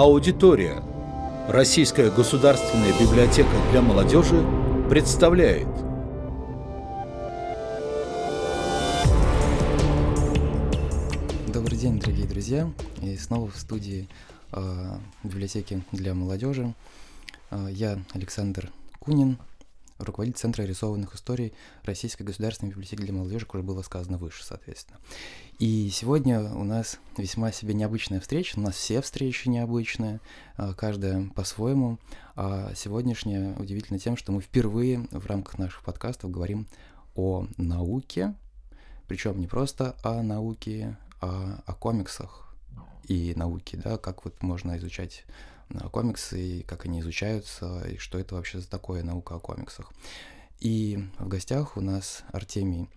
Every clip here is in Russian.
Аудитория. Российская государственная библиотека для молодежи представляет. Добрый день, дорогие друзья. И снова в студии э, библиотеки для молодежи. Э, я Александр Кунин, руководитель Центра рисованных историй Российской государственной библиотеки для молодежи, как уже было сказано выше, соответственно. И сегодня у нас весьма себе необычная встреча, у нас все встречи необычные, а, каждая по-своему, а сегодняшняя удивительна тем, что мы впервые в рамках наших подкастов говорим о науке, причем не просто о науке, а о комиксах и науке, да, как вот можно изучать комиксы, и как они изучаются, и что это вообще за такое наука о комиксах. И в гостях у нас Артемий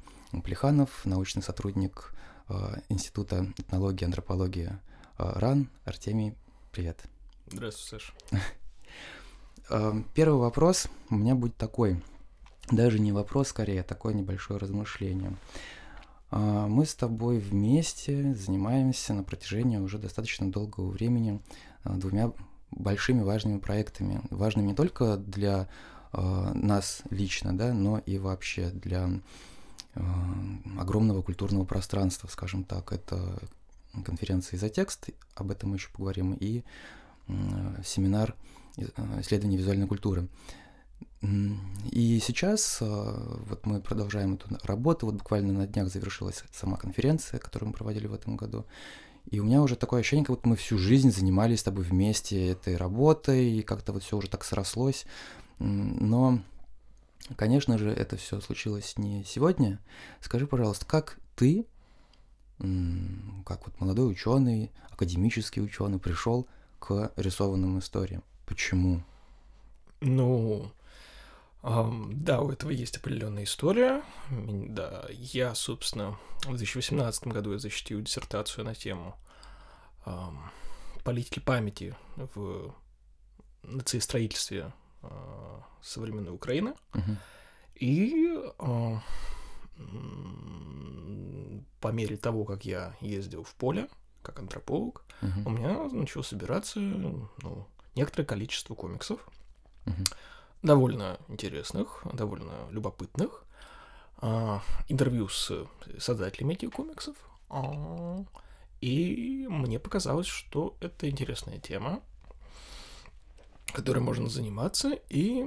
Плеханов, научный сотрудник э, Института этнологии и антропологии э, РАН. Артемий, привет. Здравствуй, Саша. Э, первый вопрос у меня будет такой. Даже не вопрос, скорее, а такое небольшое размышление. Мы с тобой вместе занимаемся на протяжении уже достаточно долгого времени двумя большими важными проектами, важными не только для э, нас лично, да, но и вообще для э, огромного культурного пространства, скажем так. Это конференция за текст, об этом мы еще поговорим, и э, семинар исследования визуальной культуры. И сейчас э, вот мы продолжаем эту работу. Вот буквально на днях завершилась сама конференция, которую мы проводили в этом году. И у меня уже такое ощущение, как будто мы всю жизнь занимались с тобой вместе этой работой, и как-то вот все уже так срослось. Но, конечно же, это все случилось не сегодня. Скажи, пожалуйста, как ты, как вот молодой ученый, академический ученый, пришел к рисованным историям? Почему? Ну, да, у этого есть определенная история. Да, я, собственно, в 2018 году я защитил диссертацию на тему политики памяти в нациестроительстве э, современной Украины. И э, по мере того, как я ездил в поле, как антрополог, у меня начало собираться ну, некоторое количество комиксов. Довольно интересных, довольно любопытных. А, интервью с создателями этих комиксов. И мне показалось, что это интересная тема, которой можно заниматься. И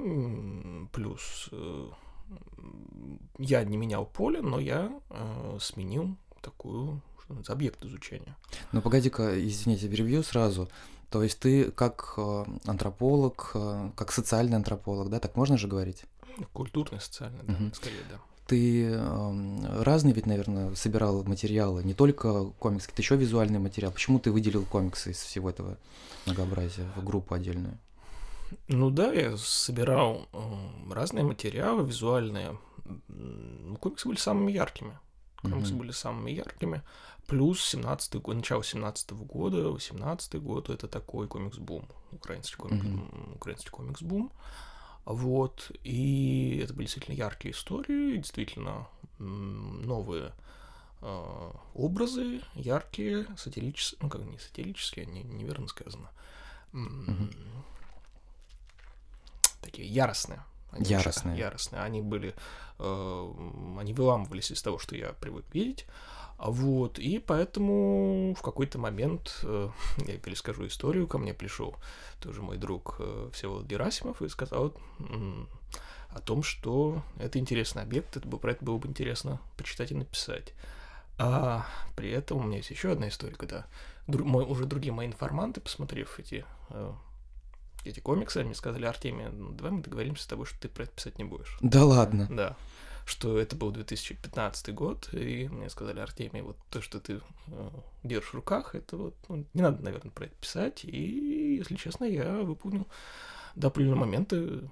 плюс э, я не менял поле, но я э, сменил такую что объект изучения. Ну, погоди-ка, извините, перебью сразу. То есть ты как э, антрополог, как социальный антрополог, да, так можно же говорить? Культурный, социальный, да, угу. скорее, да. Ты э, разные ведь, наверное, собирал материалы, не только комиксы, ты еще визуальный материал. Почему ты выделил комиксы из всего этого многообразия в группу отдельную? Ну да, я собирал э, разные материалы визуальные. Ну, комиксы были самыми яркими. Комиксы mm-hmm. были самыми яркими. Плюс 17 год, начало 17 -го года, 18 год, это такой комикс-бум, украинский, комикс, mm-hmm. украинский комикс-бум. Вот, и это были действительно яркие истории, действительно новые э, образы, яркие, сатирические, ну как не сатирические, не, неверно сказано, mm-hmm. такие яростные. Они яростные. Яростные. Они были, э, они выламывались из того, что я привык видеть. Вот, и поэтому в какой-то момент, э, я перескажу историю, ко мне пришел тоже мой друг э, Всеволод Герасимов и сказал о том, что это интересный объект, это бы, про это было бы интересно почитать и написать. А при этом у меня есть еще одна история, когда дру, мой, уже другие мои информанты, посмотрев эти, э, эти комиксы, они сказали, Артемий, ну, давай мы договоримся с тобой, что ты про это писать не будешь. Да ладно? Да что это был 2015 год, и мне сказали, Артемий, вот то, что ты э, держишь в руках, это вот, ну, не надо, наверное, про это писать, и, если честно, я выполнил до определенного момента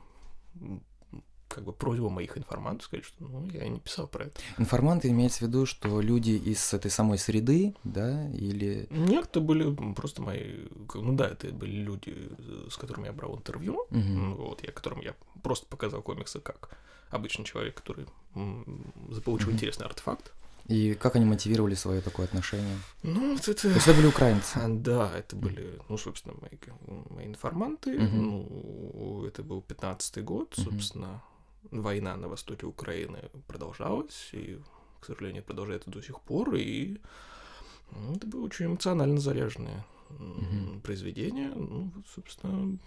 как бы просьбу моих информантов сказать, что ну, я не писал про это. Информанты имеется в виду, что люди из этой самой среды, да, или... Нет, это были просто мои... Ну да, это были люди, с которыми я брал интервью, угу. вот, я, которым я просто показал комиксы как обычный человек, который заполучил mm-hmm. интересный артефакт. И как они мотивировали свое такое отношение? Ну, вот это... То есть это были украинцы? Да, это были, ну, собственно, мои, мои информанты. Мгм. Ну, это был 15-й год, собственно. Война на востоке Украины продолжалась, и, к сожалению, продолжается до сих пор. И ну, это было очень эмоционально заряженное Мгм. произведение. Ну, вот, собственно,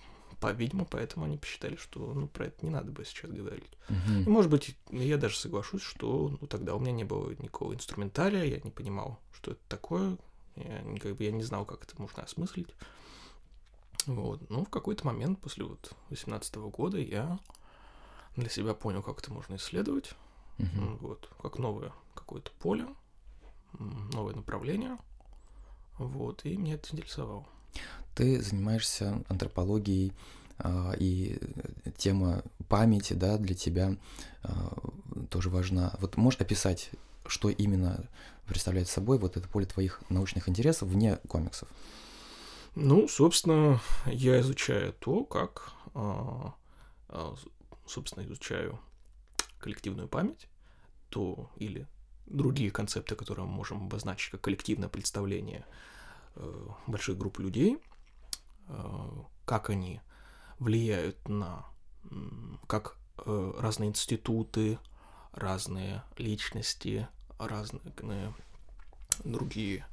по, видимо, поэтому они посчитали, что ну, про это не надо бы сейчас говорить. Мгм. И, может быть, я даже соглашусь, что ну, тогда у меня не было никакого инструментария, я не понимал, что это такое, я, как бы, я не знал, как это можно осмыслить. Вот. Но в какой-то момент после вот 18 года я для себя понял, как это можно исследовать. М, Вот. Как новое какое-то поле, новое направление. Вот. И меня это интересовало. Ты занимаешься антропологией, а, и тема памяти, да, для тебя а, тоже важна. Вот можешь описать, что именно представляет собой вот это поле твоих научных интересов вне комиксов? Ну, собственно, я изучаю то, как, а, собственно, изучаю коллективную память, то или другие концепты, которые мы можем обозначить как коллективное представление э, большой группы людей, э, как они влияют на, как э, разные институты, разные личности, разные э, другие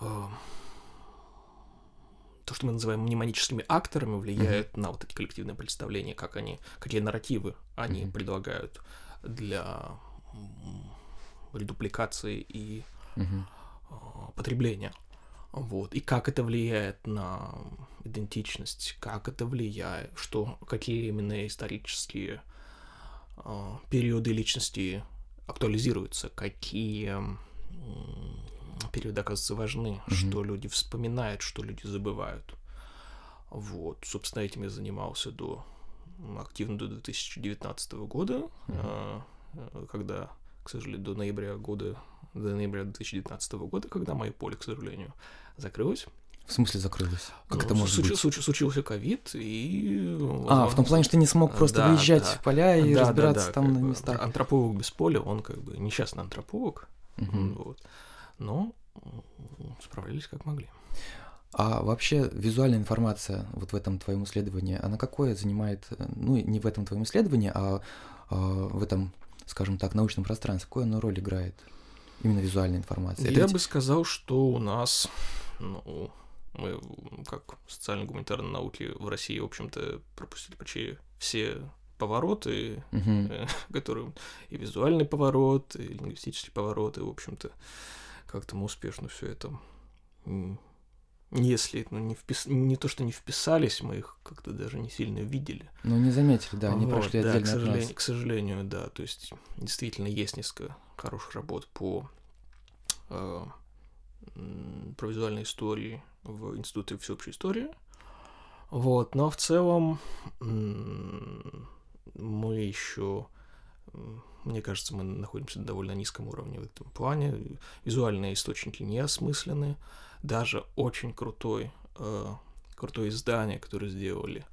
э, что мы называем мнемоническими акторами, влияют на вот эти коллективные представления, как они, какие нарративы они Мгм. предлагают для редупликации и а, потребления. Вот. И как это влияет на идентичность, как это влияет, что, какие именно исторические а, периоды личности актуализируются, какие периоды оказываются важны, Мгм. что люди вспоминают, что люди забывают. Вот, собственно, этим я занимался до активно до 2019 года, а, когда, к сожалению, до ноября года, до ноября 2019 года, когда мое поле, к сожалению, закрылось. В смысле закрылось? Как Ну, это может случ- быть? случ- случился ковид, и... А, в том плане, что ты не смог просто Да, выезжать да. в поля и Да, да, разбираться да, там как на местах. Антрополог без поля, он как бы несчастный антрополог, Мгм. вот. Но справлялись как могли. А вообще визуальная информация вот в этом твоем исследовании, она какое занимает, э, ну, не в этом твоем исследовании, а, а в этом, скажем так, научном пространстве, какую она роль играет? Именно визуальная информация. Это Я ведь- бы сказал, что у нас, ну, мы, как социально-гуманитарные науки в России, в общем-то, пропустили почти все повороты, э, которые и визуальный поворот, и лингвистический поворот, и, в общем-то, как-то мы успешно все это, если ну, не, впис... не то, что не вписались, мы их как-то даже не сильно видели. Ну, не заметили, да, они Вот, прошли да, отдельно к от сожалению, нас. к сожалению, да. То есть действительно есть несколько хороших работ по э, про визуальные истории в Институте всеобщей истории. Вот, но в целом мы еще, мне кажется, мы находимся на довольно низком уровне в этом плане. Визуальные источники не осмыслены. Даже очень крутой, э, крутое издание, которое сделали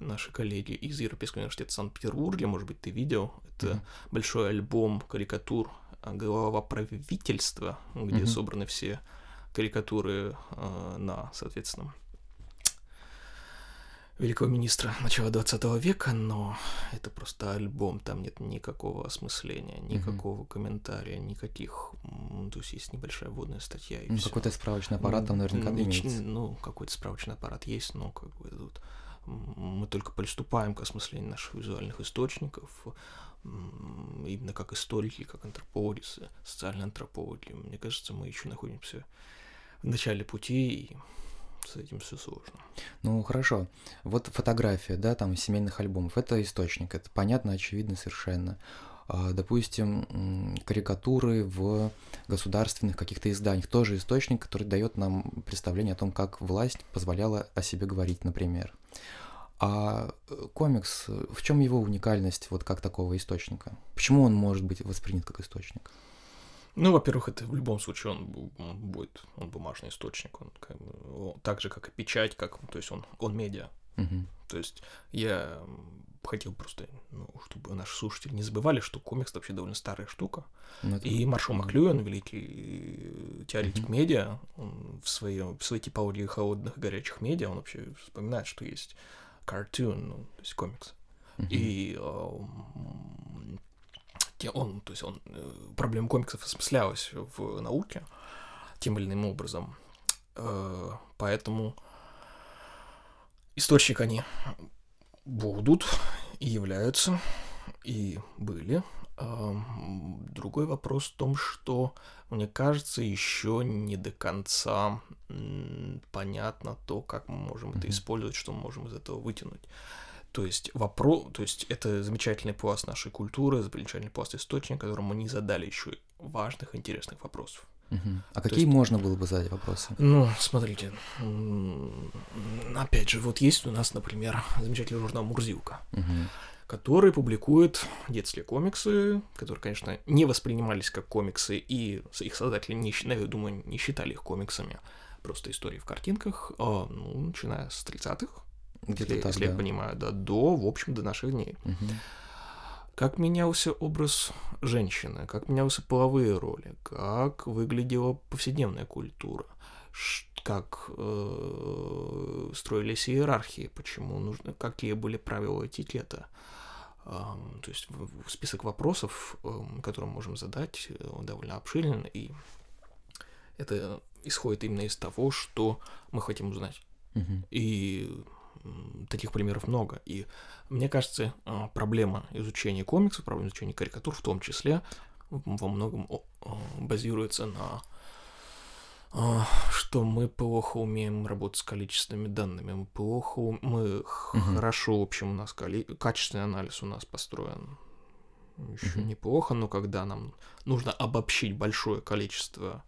наши коллеги из Европейского университета Санкт-Петербурга, может быть, ты видел, это Мгм. большой альбом карикатур а, глава правительства, где Мгм. собраны все карикатуры э, на, соответственно, великого министра начала 20 века, но это просто альбом, там нет никакого осмысления, никакого комментария, никаких, то есть есть небольшая вводная статья и Ну, всё. какой-то справочный аппарат там наверняка Нич- имеется. Ну, какой-то справочный аппарат есть, но как бы тут мы только приступаем к осмыслению наших визуальных источников, именно как историки, как антропологи, со- социальные антропологи. Мне кажется, мы еще находимся в начале пути, и с этим все сложно. Ну, хорошо. Вот фотография, да, там семейных альбомов. Это источник, это понятно, очевидно совершенно. А, Допустим, карикатуры в государственных каких-то изданиях. Тоже источник, который дает нам представление о том, как власть позволяла о себе говорить, например. А э, комикс, э, в чем его уникальность вот как такого источника? Почему он может быть воспринят как источник? Ну, во-первых, это в любом случае он, бу- он будет, он бумажный источник, он как бы, о- так же, как и печать, как, то есть он, он медиа, Мгм. То есть я хотел просто, ну, чтобы наши слушатели не забывали, что комикс это вообще довольно старая штука. Ну, И Маршал. Маклюэн, великий э, теоретик Мгм. медиа, он в, своем, в своей типологии холодных и горячих медиа, он вообще вспоминает, что есть картун, ну, то есть комикс. Мгм. И те- он, то есть он, э, проблема комиксов осмыслялась в науке тем или иным образом. Э, Поэтому источник они будут и являются, и были. Эм, Другой вопрос в том, что, мне кажется, еще не до конца понятно то, как мы можем это Мгм. использовать, что мы можем из этого вытянуть. То есть вопрос, то есть это замечательный пласт нашей культуры, замечательный пласт источника, которому мы не задали еще важных, интересных вопросов. Мгм. А какие есть- можно было бы задать вопросы? Ну, смотрите, опять же, вот есть у нас, например, замечательный журнал «Мурзилка», Мгм. который публикует детские комиксы, которые, конечно, не воспринимались как комиксы, и их создатели, не, я думаю, не считали их комиксами, просто истории в картинках, а, ну, начиная с 30-х, Где-то если, так, если я да. понимаю, да, до, в общем, до наших дней. Мгм. Как менялся образ женщины, как менялся половые роли, как выглядела повседневная культура, как э, строились иерархии, почему нужно, какие были правила этикета. Ам, то есть список вопросов, эм, которые мы можем задать, э, он довольно обширен, и это исходит именно из того, что мы хотим узнать. Мгм. И таких примеров много. И мне кажется, а, проблема изучения комиксов, проблема изучения карикатур в том числе во многом о, базируется на а, что мы плохо умеем работать с количественными данными, мы плохо, мы Мгм. хорошо, в общем, у нас коли- качественный анализ у нас построен еще Мгм. неплохо, но когда нам нужно обобщить большое количество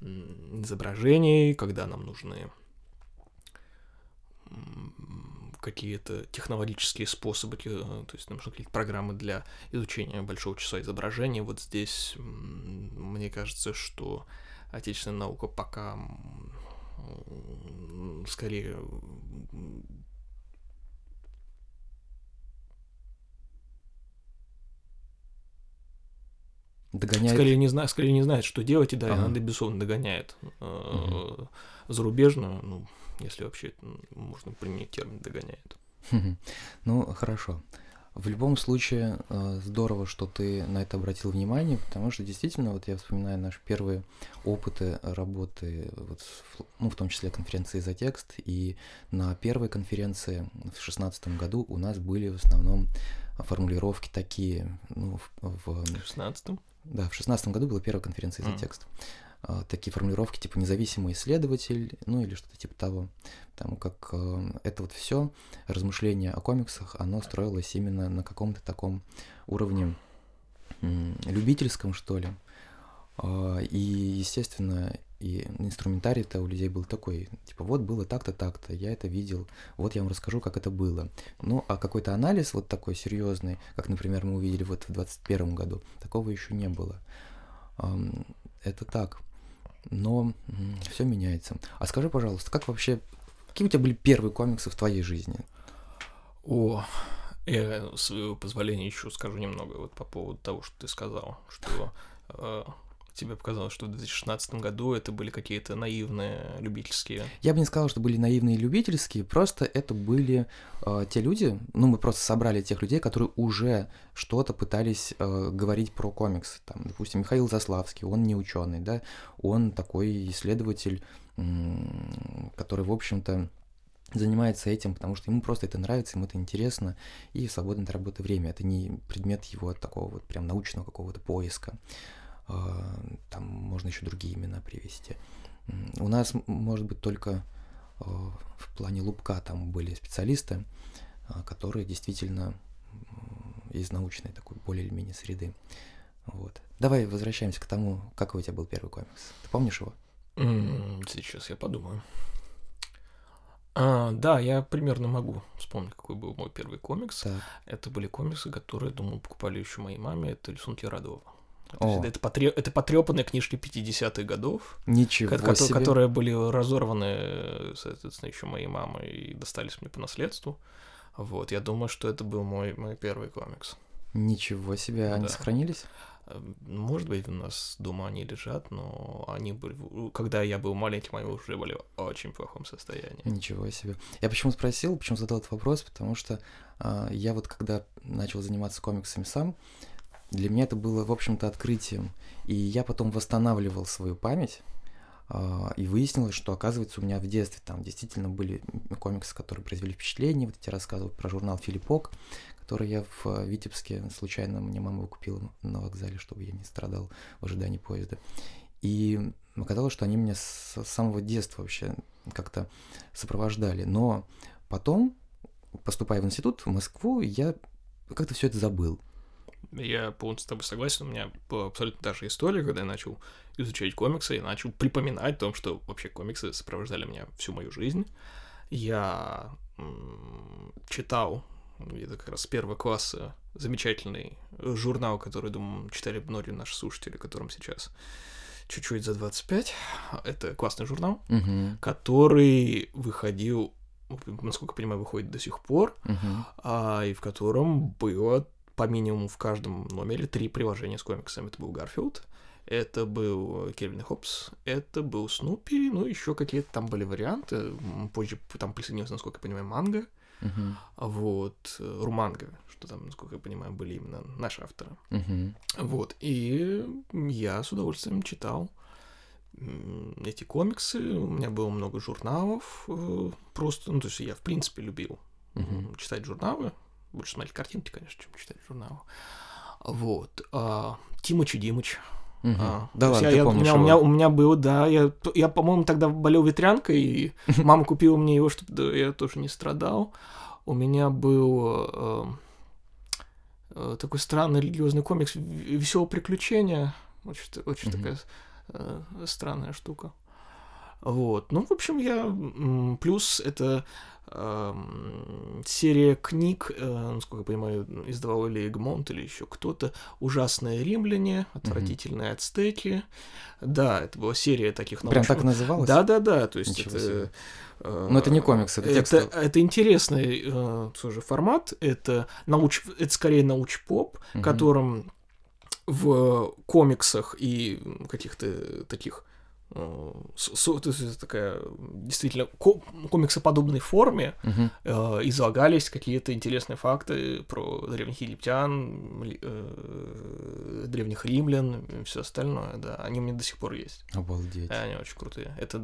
м, изображений, когда нам нужны какие-то технологические способы, э, то есть нам нужны какие-то программы для изучения большого числа изображений. Вот здесь мне кажется, что отечественная наука пока скорее Догоняет. скорее не знает, скорее не знает, что делать, и да, Ага. она безусловно догоняет э, зарубежную, ну, если вообще можно применить термин догоняет. Ну, хорошо. В любом случае, э, здорово, что ты на это обратил внимание, потому что действительно, вот я вспоминаю наши первые опыты работы, вот, ну, в том числе конференции «За текст», и на первой конференции в шестнадцатом году у нас были в основном формулировки такие, ну, в, в- 16 да, в шестнадцатом году была первая конференция «За Мгм. текст». А, Такие формулировки типа независимый исследователь, ну или что-то типа того. Потому как э, это вот все размышление о комиксах, оно строилось именно на каком-то таком уровне любительском, что ли. А, И, естественно, и инструментарий-то у людей был такой, типа, вот было так-то, так-то, я это видел, вот я вам расскажу, как это было. Ну, а какой-то анализ вот такой серьезный, как, например, мы увидели вот в 2021 году, такого еще не было. Ам, Это так. Но все меняется. А скажи, пожалуйста, как вообще, какие у тебя были первые комиксы в твоей жизни? О, я, с своего позволения, еще скажу немного вот по поводу того, что ты сказал, что э, тебе показалось, что в 2016 году это были какие-то наивные любительские. Я бы не сказал, что были наивные любительские, просто это были э, те люди, ну, мы просто собрали тех людей, которые уже что-то пытались э, говорить про комиксы. Там, допустим, Михаил Заславский, он не ученый, да, он такой исследователь, который, в общем-то, занимается этим, потому что ему просто это нравится, ему это интересно, и в свободное от работы время. Это не предмет его такого вот прям научного какого-то поиска. А, Там можно еще другие имена привести. У нас, может быть, только э, в плане лупка там были специалисты, а, которые действительно из научной такой более или менее среды. Вот. Давай возвращаемся к тому, какой у тебя был первый комикс. Ты помнишь его? Сейчас я подумаю. А, да, я примерно могу вспомнить, какой был мой первый комикс. Так. Это были комиксы, которые, думаю, покупали еще моей маме. Это рисунки Радова. О. Это, потре... это потрепанные книжки 50-х годов. Ничего ко- себе. Которые были разорваны, соответственно, еще моей мамой и достались мне по наследству. Вот, я думаю, что это был мой, мой первый комикс. Ничего себе, они Да. сохранились? Эм, Может быть, у нас дома они лежат, но они были... Когда я был маленьким, они уже были в очень плохом состоянии. Ничего себе. Я почему спросил, почему задал этот вопрос, потому что а, я вот когда начал заниматься комиксами сам, для меня это было, в общем-то, открытием. И я потом восстанавливал свою память, а, и выяснилось, что, оказывается, у меня в детстве там действительно были комиксы, которые произвели впечатление. Вот я тебе рассказывал про журнал «Филиппок», который я в Витебске случайно, мне мама купила на вокзале, чтобы я не страдал в ожидании поезда. И оказалось, что они меня с самого детства вообще как-то сопровождали. Но потом, поступая в институт, в Москву, я как-то все это забыл. Я полностью с тобой согласен. У меня была абсолютно та же история, когда я начал изучать комиксы и начал припоминать о том, что вообще комиксы сопровождали меня всю мою жизнь. Я читал это как раз с первого класса замечательный журнал, который, думаю, читали многие наши слушатели, которым сейчас чуть-чуть за 25. Это классный журнал, Мгм. который выходил, насколько я понимаю, выходит до сих пор, Мгм. а, и в котором было по минимуму в каждом номере три приложения с комиксами. Это был Гарфилд, это был Кельвин и Хопс, это был Снупи, ну, еще какие-то там были варианты. Позже там присоединился, насколько я понимаю, Манго, Мгм. вот, э, Руманго, что там, насколько я понимаю, были именно наши авторы. Мгм. Вот, и я с удовольствием читал эти комиксы, у меня было много журналов, э, просто, ну, то есть я, в принципе, любил Мгм. читать журналы, больше смотреть картинки, конечно, чем читать журналы. Вот, а, Тимыч и Димыч. Мгм. а, Да ладно, я- ты я- у помнишь меня, у его. меня, у меня было, да, я, я, по-моему, тогда болел ветрянкой, и мама купила мне его, чтобы я тоже не страдал. У меня был э, такой странный религиозный комикс «Веселое приключение». Очень, очень Мгм. такая э, странная штука. Вот. Ну, в общем, я... Плюс это эм, серия книг, э, насколько я понимаю, издавал или Эгмонт, или еще кто-то. «Ужасные римляне», «Отвратительные ацтеки». Да, это была серия таких Прям так научных- называлось? Да-да-да, то есть Ничего это... себе. э, Но это не комикс, это это, текст. это интересный э, тоже формат. Это, науч, это скорее науч-поп, Мгм. которым в комиксах и каких-то таких с- с- то есть такая действительно ко- комиксоподобной форме Мгм. э, излагались какие-то интересные факты про древних египтян, э, древних римлян и все остальное, да. Они у меня до сих пор есть. Обалдеть. Они очень крутые. Это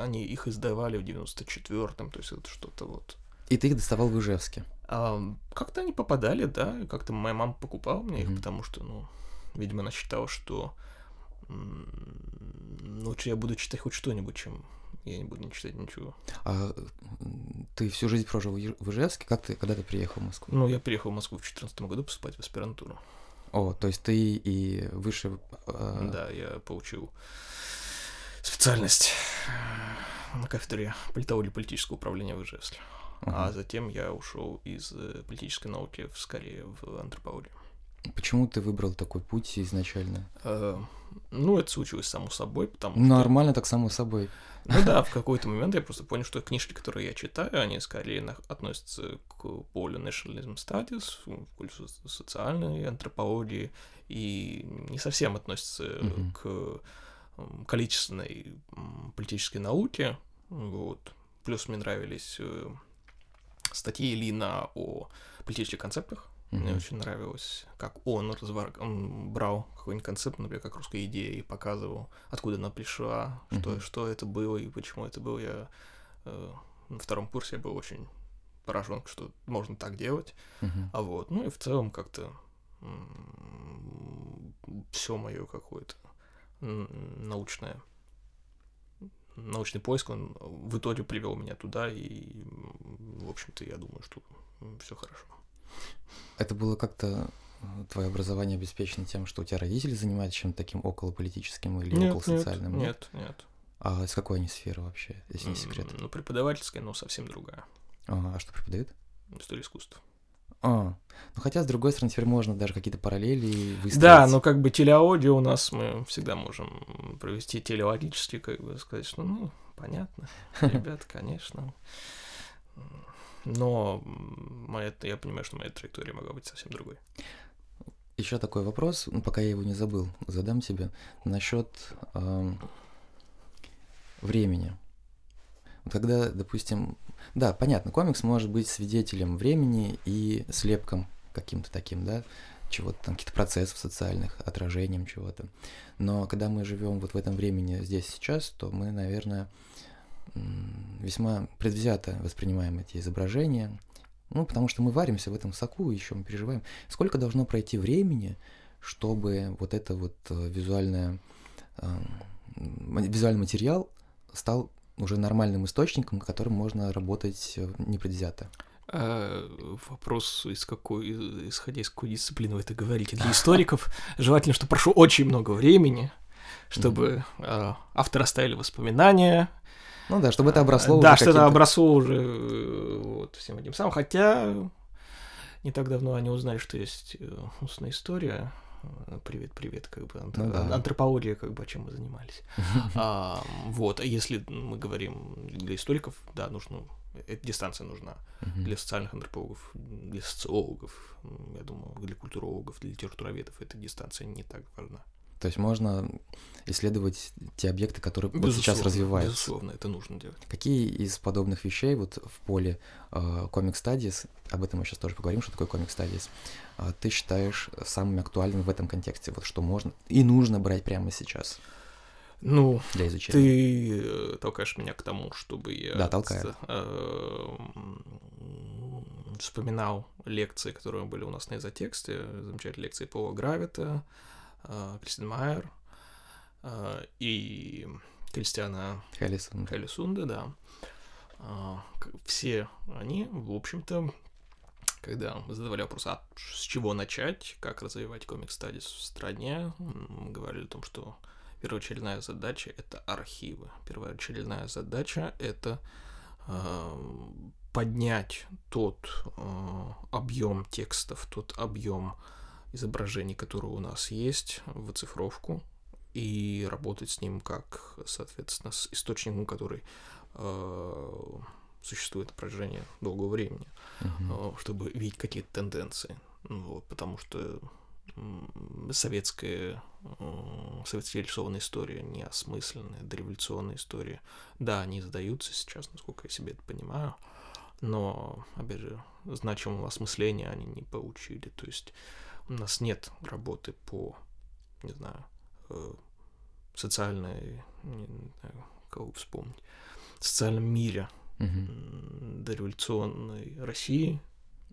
они их издавали в 94-м, то есть это что-то вот. И ты их доставал в Ижевске. А, как-то они попадали, да, как-то моя мама покупала мне их, Мгм. потому что, ну, видимо, она считала, что лучше я буду читать хоть что-нибудь, чем я не буду не читать ничего. А ты всю жизнь прожил в Иж- в Ижевске? Как ты, когда ты приехал в Москву? Ну, я переехал в Москву в 2014 году поступать в аспирантуру. О, то есть ты и выше... а, Да, я получил специальность на кафедре политологии и политического управления в Ижевске. А ага. затем я ушел из э, политической науки в, скорее в антропологию. Почему ты выбрал такой путь изначально? Э, ну, это случилось само собой, потому что... Нормально так само собой. Ну да, в какой-то момент я просто понял, что книжки, которые я читаю, они скорее на- относятся к полю nationalism studies, в полю со- социальной антропологии, и не совсем относятся к количественной политической науке. Вот. Плюс мне нравились э, статьи Лина о политических концептах. Мне очень нравилось, как он, развар... он брал какой-нибудь концепт, например, как русская идея, и показывал, откуда она пришла, что, что это было и почему это было. Я э, на втором курсе я был очень поражен, что можно так делать. А вот, ну и в целом как-то все мое какое-то м, научное научный поиск, он в итоге привел меня туда, и, в общем-то, я думаю, что все хорошо. Это было как-то э, твое образование обеспечено тем, что у тебя родители занимаются чем-то таким околополитическим или Нет, около социальным? Нет, нет. А из какой они сферы вообще, если не секрет? Ну, преподавательская, но совсем другая. Ага, а что преподают? История искусств. А, ну хотя, с другой стороны, теперь можно даже какие-то параллели выстроить. Да, но как бы телеаудио у нас мы всегда можем провести телеологически, как бы сказать, что, ну, понятно, ребят, конечно. Но моя, я понимаю, что моя траектория могла быть совсем другой. Еще такой вопрос, ну, пока я его не забыл, задам тебе насчет э, времени. Когда, допустим, да, понятно, комикс может быть свидетелем времени и слепком каким-то таким, да, чего-то там, каких-то процессов социальных, отражением чего-то. Но когда мы живем вот в этом времени здесь сейчас, то мы, наверное, весьма предвзято воспринимаем эти изображения, ну, потому что мы варимся в этом соку, еще мы переживаем. Сколько должно пройти времени, чтобы вот это вот э, визуальное, э, визуальный материал стал уже нормальным источником, которым можно работать э, непредвзято? А, вопрос, из какой, исходя из какой дисциплины вы это говорите. Для историков желательно, что прошло очень много времени, чтобы mm-hmm. авторы оставили воспоминания. Ну да, чтобы это обросло Да, что это обросло уже э, вот, всем этим самым. Хотя не так давно они узнали, что есть э, устная история. Привет, привет, как бы ну, да. антропология, как бы, чем мы занимались. а, вот, а если мы говорим для историков, да, нужно эта дистанция нужна для социальных антропологов, для социологов, я думаю, для культурологов, для литературоведов эта дистанция не так важна. То есть можно исследовать те объекты, которые безусловно, вот сейчас развиваются. Безусловно, это нужно делать. Какие из подобных вещей вот в поле э, Comic Studies, об этом мы сейчас тоже поговорим, что такое Comic Studies, э, ты считаешь самыми актуальными в этом контексте? Вот что можно и нужно брать прямо сейчас? Ну, для изучения. ты э, толкаешь меня к тому, чтобы я да, толкаю. Э, вспоминал лекции, которые были у нас на изотексте, замечательные лекции Пола Гравита, э, Кристин Майер э, и Кристиана Хеллисунда. Хеллисунда, да. Э, все они, в общем-то, когда мы задавали вопрос, а с чего начать, как развивать комик-стадис в стране, мы говорили о том, что Первоочередная задача — это архивы. Первоочередная задача — это э, поднять тот э, объем текстов, тот объем изображений, которые у нас есть, в оцифровку и работать с ним как, соответственно, с источником, который э, существует на протяжении долгого времени, uh-huh. чтобы видеть какие-то тенденции. Вот, потому что советская, советская рисованная история, неосмысленная, дореволюционная история. Да, они издаются сейчас, насколько я себе это понимаю, но, опять же, значимого осмысления они не получили. То есть у нас нет работы по, не знаю, э, социальной, не знаю, кого вспомнить, социальном мире угу. дореволюционной России,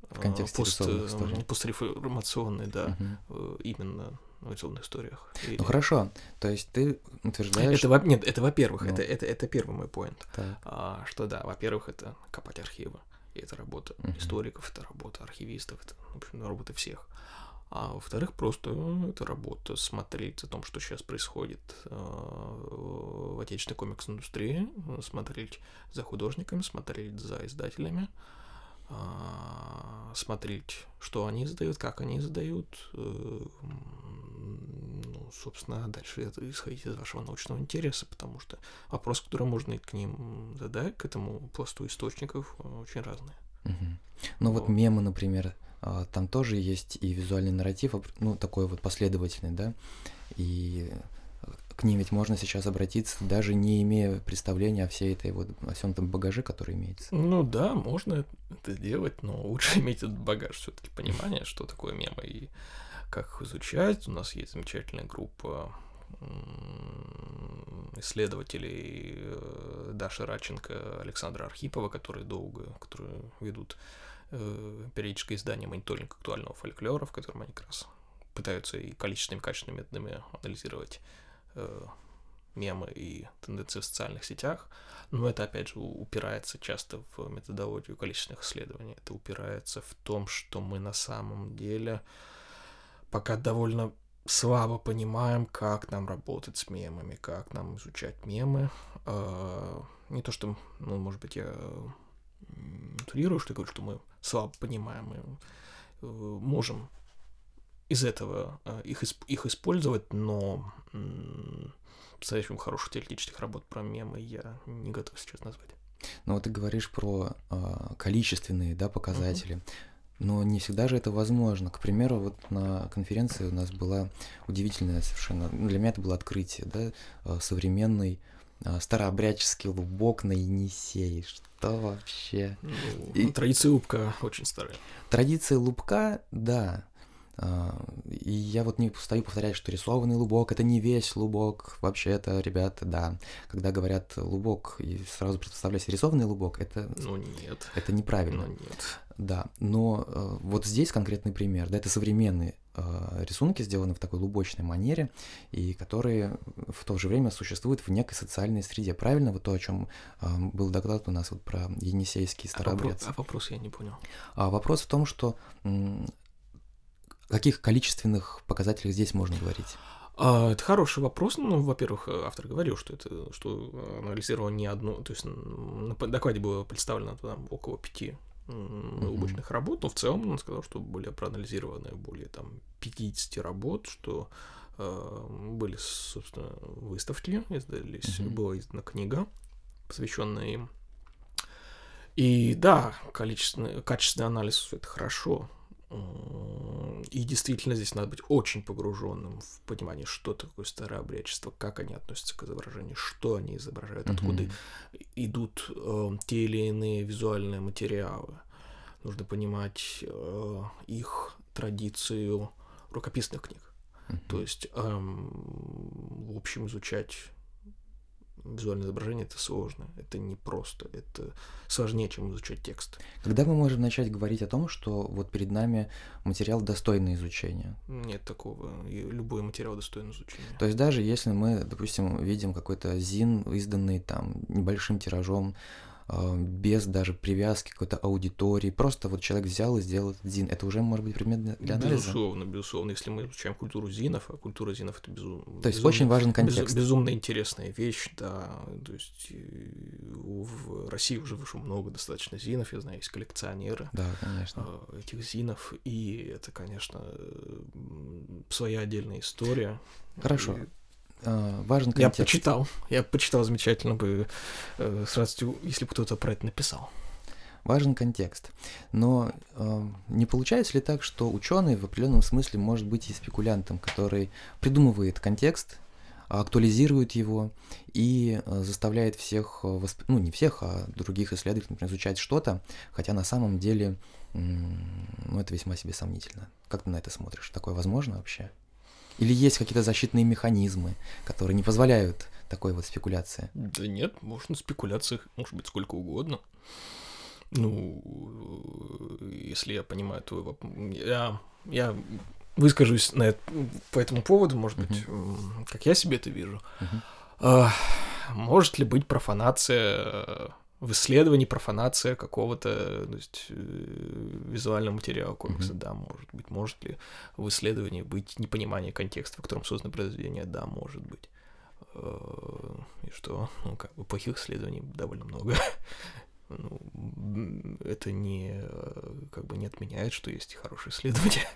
в контексте пост, истории. Постреформационной, да, угу. именно в революционных историях. И... Ну хорошо, то есть ты утверждаешь... Это, во... Нет, это во-первых, ну. это, это, это первый мой поинт. А, что да, во-первых, это копать архивы. И это работа uh историков, это работа архивистов, это, в общем, работа всех. А во-вторых, просто это работа смотреть о том, что сейчас происходит э, в отечественной комикс-индустрии, смотреть за художниками, смотреть за издателями, а, смотреть, что они задают, как они задают, э, ну, собственно, дальше это исходить из вашего научного интереса, потому что вопрос, который можно к ним задать, к этому пласту источников, очень разные. Угу. Ну вот. вот мемы, например, а, там тоже есть и визуальный нарратив, ну такой вот последовательный, да, и к ним ведь можно сейчас обратиться, даже не имея представления о всей этой вот, о всем этом багаже, который имеется. Ну да, можно это делать, но лучше иметь этот багаж, все-таки понимание, что такое мемы и как их изучать. У нас есть замечательная группа исследователей э, Даша Раченко, Александра Архипова, которые долго, которые ведут э, периодическое издание мониторинг актуального фольклора, в котором они как раз пытаются и количественными, качественными методами анализировать э, мемы и тенденции в социальных сетях, но это, опять же, упирается часто в методологию количественных исследований. Это упирается в том, что мы на самом деле пока довольно слабо понимаем, как нам работать с мемами, как нам изучать мемы. Э, не то, что, ну, может быть, я утрирую, что я говорю, что мы слабо понимаем. можем из этого их, их использовать, но по-настоящему хороших теоретических работ про мемы я не готов сейчас назвать. Ну вот ты говоришь про э, количественные да, показатели. Uh-huh. Но не всегда же это возможно. К примеру, вот на конференции у нас была удивительная совершенно, для меня это было открытие, да, а, современный старообрядческий лубок на Енисее. Что вообще? Ну, И... Традиция лубка очень старая. Традиция лубка, да, и я вот не устаю повторять, что рисованный лубок это не весь лубок. Вообще это, ребята, да. Когда говорят лубок и сразу представляешь рисованный лубок, это. Ну нет. Это неправильно. Ну нет. Да. Но э, вот здесь конкретный пример. Да, это современные э, рисунки, сделаны в такой лубочной манере, и которые в то же время существуют в некой социальной среде. Правильно, вот то, о чем э, был доклад у нас вот про Енисейский старообрядцы. А вопрос, а вопрос я не понял. А вопрос в том, что о каких количественных показателях здесь можно говорить? А, это хороший вопрос. Ну, во-первых, автор говорил, что это что анализировал не одну, то есть на докладе было представлено там около пяти научных mm-hmm. работ, но в целом он сказал, что были проанализированы более там 50 работ, что э, были, собственно, выставки, издались, mm-hmm. была издана книга, посвященная им. И да, количественный, качественный анализ это хорошо, и действительно здесь надо быть очень погруженным в понимание, что такое старое обрядчество, как они относятся к изображению, что они изображают, mm-hmm. откуда идут э, те или иные визуальные материалы. Нужно понимать э, их традицию рукописных книг. Mm-hmm. То есть, э, в общем, изучать визуальное изображение это сложно, это непросто, это сложнее, чем изучать текст. Когда мы можем начать говорить о том, что вот перед нами материал достойный изучения? Нет такого. И любой материал достоин изучения. То есть даже если мы, допустим, видим какой-то ЗИН, изданный там небольшим тиражом, без даже привязки какой-то аудитории. Просто вот человек взял и сделал этот зин. Это уже может быть предмет для анализа? Безусловно, безусловно. Если мы изучаем культуру зинов, а культура зинов это безумно... То есть безумно, очень важен контекст. Без, безумно интересная вещь, да. То есть э, в России уже вышло много достаточно зинов, я знаю, есть коллекционеры. Да, конечно. А, этих зинов, и это, конечно, своя отдельная история. Хорошо. Э, важен контекст. Я почитал. Я почитал замечательно бы э, с радостью, если бы кто-то про это написал. Важен контекст. Но э, не получается ли так, что ученый в определенном смысле может быть и спекулянтом, который придумывает контекст, актуализирует его и э, заставляет всех, э, восп... ну не всех, а других исследователей, например, изучать что-то, хотя на самом деле ну, это весьма себе сомнительно. Как ты на это смотришь? Такое возможно вообще? Или есть какие-то защитные механизмы, которые не позволяют такой вот спекуляции? Да нет, можно спекуляциях, может быть, сколько угодно. Ну, если я понимаю твой вопрос... Я, я выскажусь на это, по этому поводу, может быть, uh-huh. как я себе это вижу. Uh-huh. А, может ли быть профанация в исследовании профанация какого-то то есть, э, визуального материала комикса, mm-hmm. да, может быть. Может ли в исследовании быть непонимание контекста, в котором создано произведение, да, может быть. Э, и что, ну, как бы плохих исследований довольно много. ну, это не, э, как бы не отменяет, что есть хорошие исследования.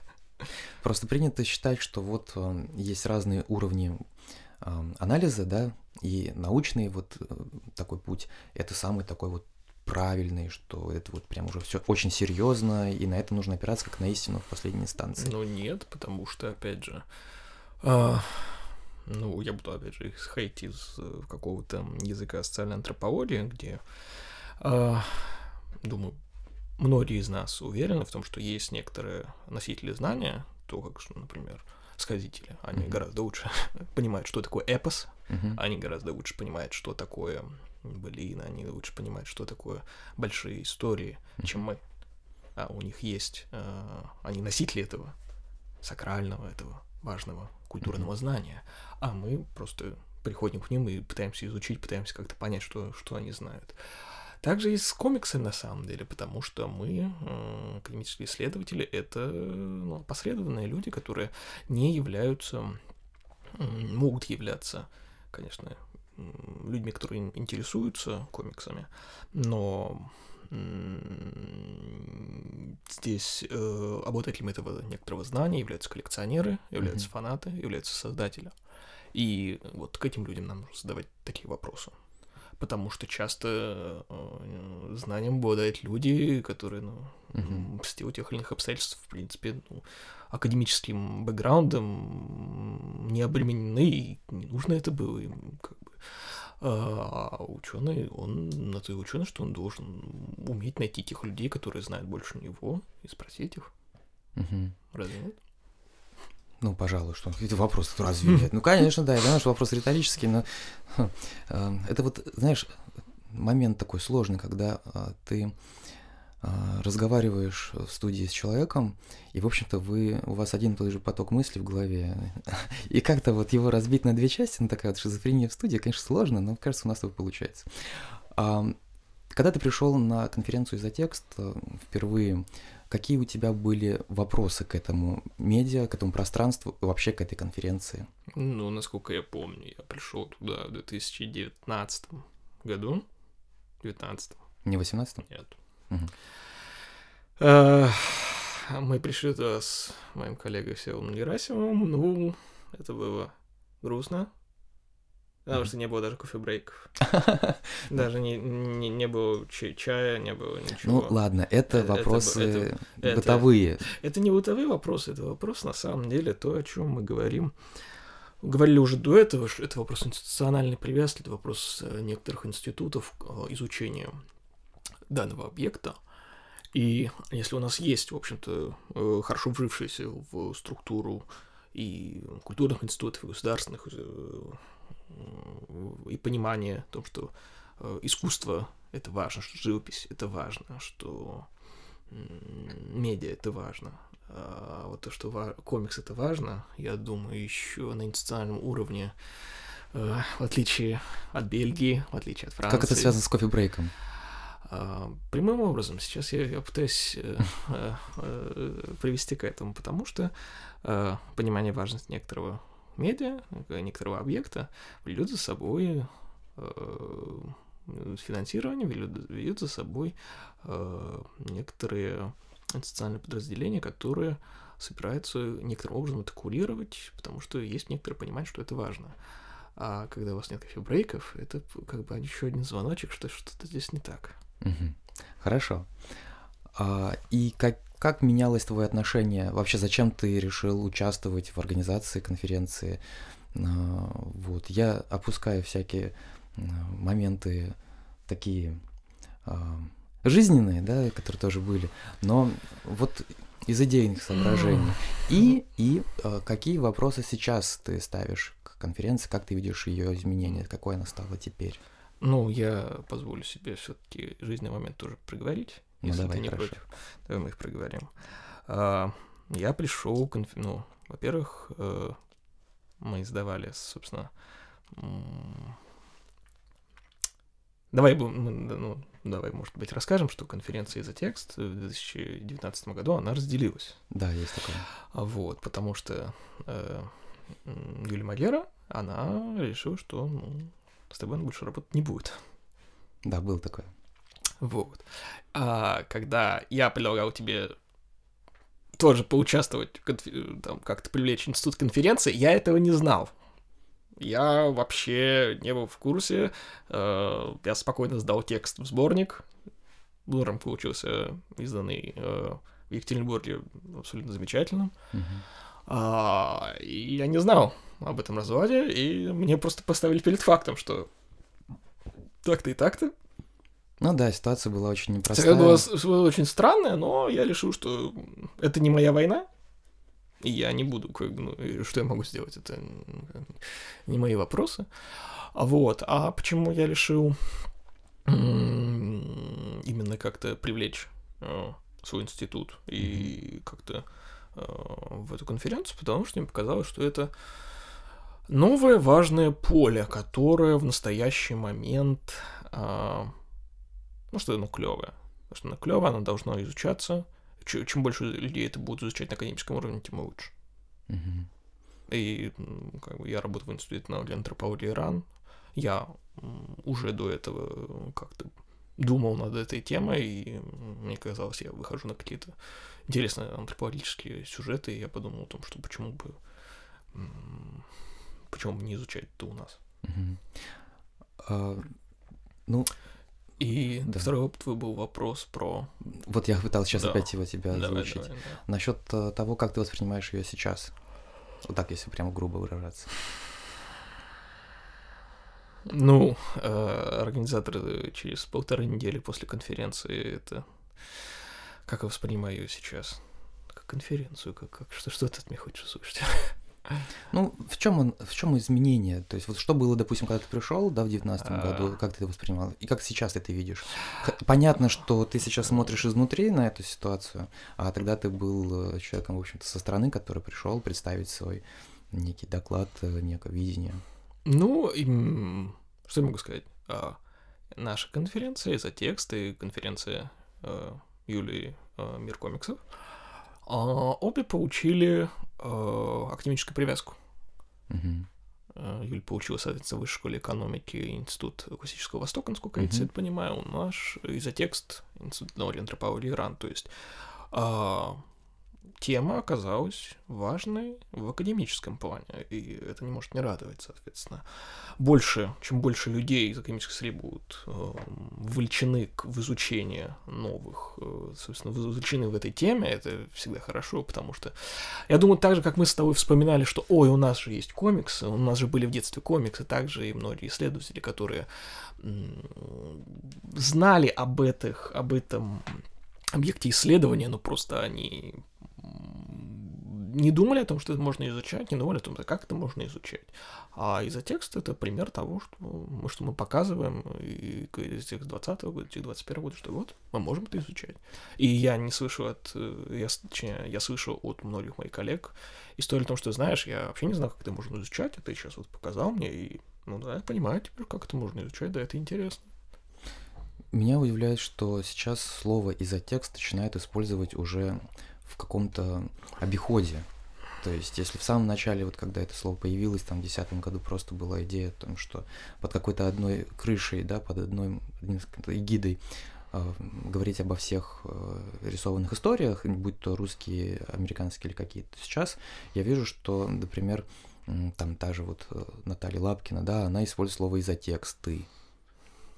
Просто принято считать, что вот есть разные уровни анализа, да, и научный вот э, такой путь, это самый такой вот правильный, что это вот прям уже все очень серьезно, и на это нужно опираться как на истину в последней инстанции. Ну нет, потому что, опять же, а, ну, я буду, опять же, исходить из э, какого-то языка социальной антропологии, где, а, думаю, многие из нас уверены в том, что есть некоторые носители знания, то, как, например, сказители. Они mm-hmm. гораздо лучше понимают, что такое эпос, mm-hmm. они гораздо лучше понимают, что такое блин, они лучше понимают, что такое большие истории, mm-hmm. чем мы. А у них есть, э, они носители этого сакрального, этого важного культурного mm-hmm. знания, а мы просто приходим к ним и пытаемся изучить, пытаемся как-то понять, что, что они знают. Также и с комиксами на самом деле, потому что мы, э, академические исследователи, это ну, посредованные люди, которые не являются, могут являться, конечно, людьми, которые интересуются комиксами, но здесь э, обладателями этого некоторого знания являются коллекционеры, являются mm-hmm. фанаты, являются создатели. И вот к этим людям нам нужно задавать такие вопросы. Потому что часто э, знанием обладают люди, которые, ну, mm-hmm. в силу тех или иных обстоятельств, в принципе, ну, академическим бэкграундом не обременены, и не нужно это было им, как бы. А ученый, он на то и ученый, что он должен уметь найти тех людей, которые знают больше него, и спросить их. Угу. Разве нет? Ну, пожалуй, что это вопрос разве нет? Ну, конечно, да, я понимаю, что вопрос риторический, но э, это вот, знаешь, момент такой сложный, когда э, ты а, разговариваешь в студии с человеком, и, в общем-то, вы, у вас один и тот же поток мыслей в голове, и как-то вот его разбить на две части, ну, такая вот шизофрения в студии, конечно, сложно, но, кажется, у нас это получается. Когда ты пришел на конференцию за текст э, впервые, какие у тебя были вопросы к этому медиа, к этому пространству, вообще к этой конференции? Ну, насколько я помню, я пришел туда в 2019 году. 19 Не 18 Нет. Угу. Мы пришли туда с моим коллегой Всеволодом Герасимовым. Ну, это было грустно. Потому что не было даже кофе-брейков. Даже не, не, не было чая, не было ничего. Ну ладно, это вопросы это, это, бытовые. Это, это не бытовые вопросы, это вопрос на самом деле то, о чем мы говорим. Говорили уже до этого, что это вопрос институциональной привязки, это вопрос э, некоторых институтов э, изучения данного объекта. И если у нас есть, в общем-то, э, хорошо вжившиеся в структуру и культурных институтов, и государственных, и понимание о том, что э, искусство — это важно, что живопись — это важно, что медиа — это важно. А вот то, что комикс — это важно, я думаю, еще на институциональном уровне, в отличие от Бельгии, в отличие от Франции. Как это связано с кофе-брейком? А, прямым образом. Сейчас я, я пытаюсь э, э, э, привести к этому, потому что э, понимание важности некоторого медиа, некоторого объекта влечет за собой э, финансирование, влечет за собой э, некоторые социальные подразделения, которые собираются некоторым образом это курировать, потому что есть некоторое понимание, что это важно. А когда у вас нет кофе-брейков, это как бы еще один звоночек, что что-то здесь не так. Хорошо. А, и как, как менялось твое отношение? Вообще, зачем ты решил участвовать в организации конференции? А, вот. Я опускаю всякие а, моменты такие а, жизненные, да, которые тоже были, но вот из идейных соображений. И, и какие вопросы сейчас ты ставишь к конференции, как ты видишь ее изменения, какой она стала теперь? Ну, я позволю себе все-таки жизненный момент тоже проговорить, ну, если давай, ты не хорошо. против. Давай мы их проговорим. А, я пришел, конф... ну, во-первых, э, мы издавали, собственно, давай, ну, давай, может быть, расскажем, что конференция за текст в 2019 году, она разделилась. Да, есть такое. А Вот, потому что э, Юлия Магера, она решила, что ну, с тобой он больше работать не будет. Да, был такой. Вот. А когда я предлагал тебе тоже поучаствовать, там, как-то привлечь институт конференции, я этого не знал. Я вообще не был в курсе. Э, я спокойно сдал текст в сборник. Блором получился изданный э, в Екатеринбурге абсолютно замечательным. А, и я не знал об этом разводе, и мне просто поставили перед фактом, что так-то и так-то. Ну да, ситуация была очень непростая. Было, было очень странная, но я решил, что это не моя война, и я не буду, как, ну, что я могу сделать, это не мои вопросы. Вот, а почему я решил именно как-то привлечь э, свой институт и как-то э, в эту конференцию, потому что мне показалось, что это новое важное поле, которое в настоящий момент, э, ну что оно клевое, потому что оно клевое, оно должно изучаться. Чем больше людей это будут изучать на академическом уровне, тем лучше. Угу. И как бы, я работаю в институте науки антропологии РАН. Я уже до этого как-то думал над этой темой, и мне казалось, я выхожу на какие-то интересные антропологические сюжеты, и я подумал о том, что почему бы почему бы не изучать это у нас. Угу. А, ну, и да. второй твой был вопрос про... Вот я пытался сейчас да. опять его тебя озвучить. Давай, давай, да. Насчет э, того, как ты воспринимаешь ее сейчас. Вот так, если прямо грубо выражаться. Ну, э, организаторы через полторы недели после конференции это... Как я воспринимаю ее сейчас? Как конференцию, как, как что, что ты от меня хочешь услышать? Ну, в чем он, в чем изменение? То есть, вот что было, допустим, когда ты пришел, да, в девятнадцатом году, как ты это воспринимал, и как сейчас ты это видишь? Понятно, что ты сейчас смотришь изнутри на эту ситуацию, а тогда ты был э, человеком, в общем-то, со стороны, который пришел представить свой некий доклад, э, некое видение. Ну, что я могу сказать? А, наша конференция за тексты, конференция э, Юлии Мир комиксов, а, обе получили э, академическую привязку. Угу. Юль получила, соответственно, в Высшей школе экономики Институт классического Востока, насколько uh-huh. я это понимаю, наш изотекст Институт науки антропологии Иран. То есть а, тема оказалась важной в академическом плане, и это не может не радовать, соответственно. Больше, чем больше людей из академической среды будут э, вовлечены в изучение новых, э, собственно, вовлечены в этой теме, это всегда хорошо, потому что я думаю, так же, как мы с тобой вспоминали, что, ой, у нас же есть комиксы, у нас же были в детстве комиксы, также и многие исследователи, которые знали об этих, об этом объекте исследования, но просто они не думали о том, что это можно изучать, не думали о том, как это можно изучать. А изотекст — это пример того, что мы, что мы показываем и из тех 20-го года, тех 21 года, что вот, мы можем это изучать. И я не слышу от... Я, точнее, я слышу от многих моих коллег историю о том, что, знаешь, я вообще не знаю, как это можно изучать, а ты сейчас вот показал мне, и, ну да, я понимаю теперь, как это можно изучать, да, это интересно. Меня удивляет, что сейчас слово изотекст начинает использовать уже в каком-то обиходе. То есть, если в самом начале, вот когда это слово появилось, там, в 2010 году просто была идея о том, что под какой-то одной крышей, да, под одной эгидой э, говорить обо всех э, рисованных историях, будь то русские, американские или какие-то. Сейчас я вижу, что, например, там та же вот э, Наталья Лапкина, да, она использует слово изотексты.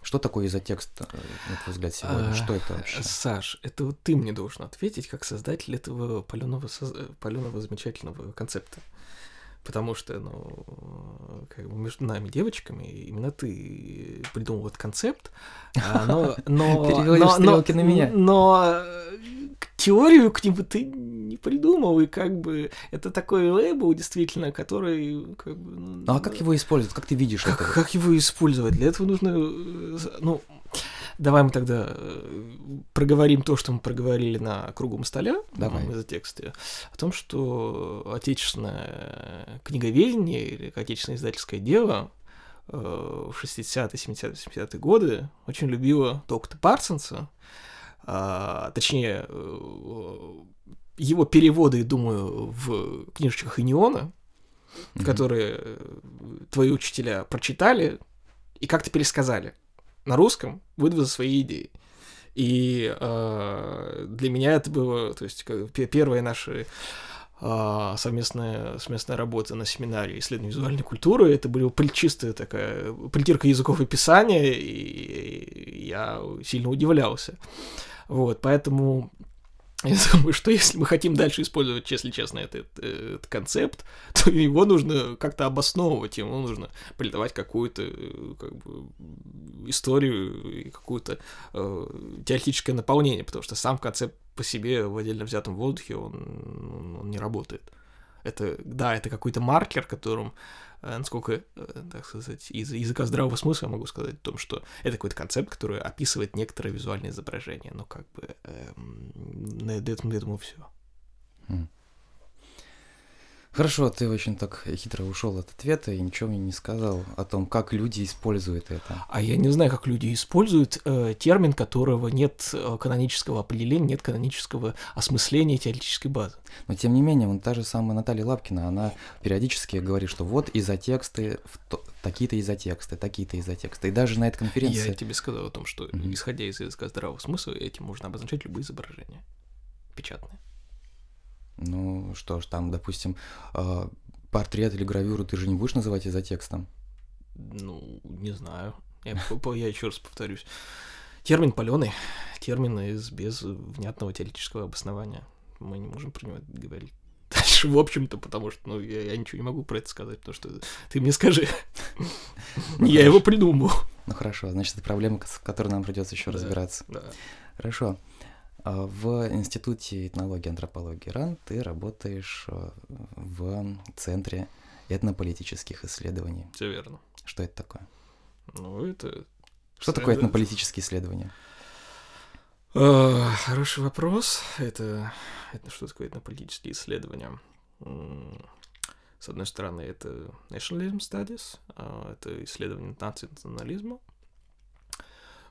Что такое изотекст, э, на твой взгляд, сегодня? А, Что это вообще? Саш, это вот ты мне должен ответить, как создатель этого паленого, паленого замечательного концепта. Потому что, ну, как бы между нами, девочками, именно ты придумал этот концепт, а, но... но, но, но, на меня. Но теорию к нему ты не придумал, и как бы это такой лейбл, действительно, который как бы... Ну, ну а как его использовать? Как ты видишь как, это? Как его использовать? Для этого нужно... Э, ну, давай мы тогда э, проговорим то, что мы проговорили на круглом столе Давай. за тексте, о том, что отечественное книговедение или отечественное издательское дело э, в 60-е, 70-е, 70-е годы очень любила доктора Парсонса, а, точнее, э, его переводы, думаю, в книжечках Иниона, mm-hmm. которые твои учителя прочитали и как-то пересказали на русском, за свои идеи. И э, для меня это было, то есть, как, первые наши э, совместная, совместная работа на семинаре исследования визуальной культуры, это была чистая такая притирка языков и писания, и я сильно удивлялся. Вот, поэтому я думаю, что если мы хотим дальше использовать, если честно, этот, этот концепт, то его нужно как-то обосновывать, ему нужно придавать какую-то как бы, историю и какое-то э, теоретическое наполнение, потому что сам концепт по себе в отдельно взятом воздухе, он, он не работает. Это, да, это какой-то маркер, которым Э, насколько, э, так сказать, из языка здравого смысла я могу сказать о том, что это какой-то концепт, который описывает некоторое визуальное изображение, но как бы э, на этом, на этом все. Хм. Хорошо, ты очень так хитро ушел от ответа и ничего мне не сказал о том, как люди используют это. А я не знаю, как люди используют э, термин, которого нет э, канонического определения, нет канонического осмысления теоретической базы. Но тем не менее, вон та же самая Наталья Лапкина, она периодически говорит, что вот изотексты, такие-то изотексты, такие-то изотексты. И даже на этой конференции... Я тебе сказал о том, что, mm-hmm. исходя из языка здравого смысла, этим можно обозначать любые изображения печатные. Ну что ж, там, допустим, э, портрет или гравюру ты же не будешь называть изотекстом? Ну, не знаю. Я, я еще раз повторюсь. Термин паленый, термин из без внятного теоретического обоснования. Мы не можем про него говорить дальше, в общем-то, потому что ну, я, я ничего не могу про это сказать, потому что ты мне скажи. Я его придумал. Ну хорошо, значит, это проблема, с которой нам придется еще разбираться. Хорошо. А, в Институте этнологии и антропологии РАН ты работаешь э, в Центре этнополитических исследований. Все верно. Что это такое? Ну, это... Что такое этнополитические исследования? А, хороший вопрос. Это, это что такое этнополитические исследования? С одной стороны, это nationalism studies, а, это исследование национализма,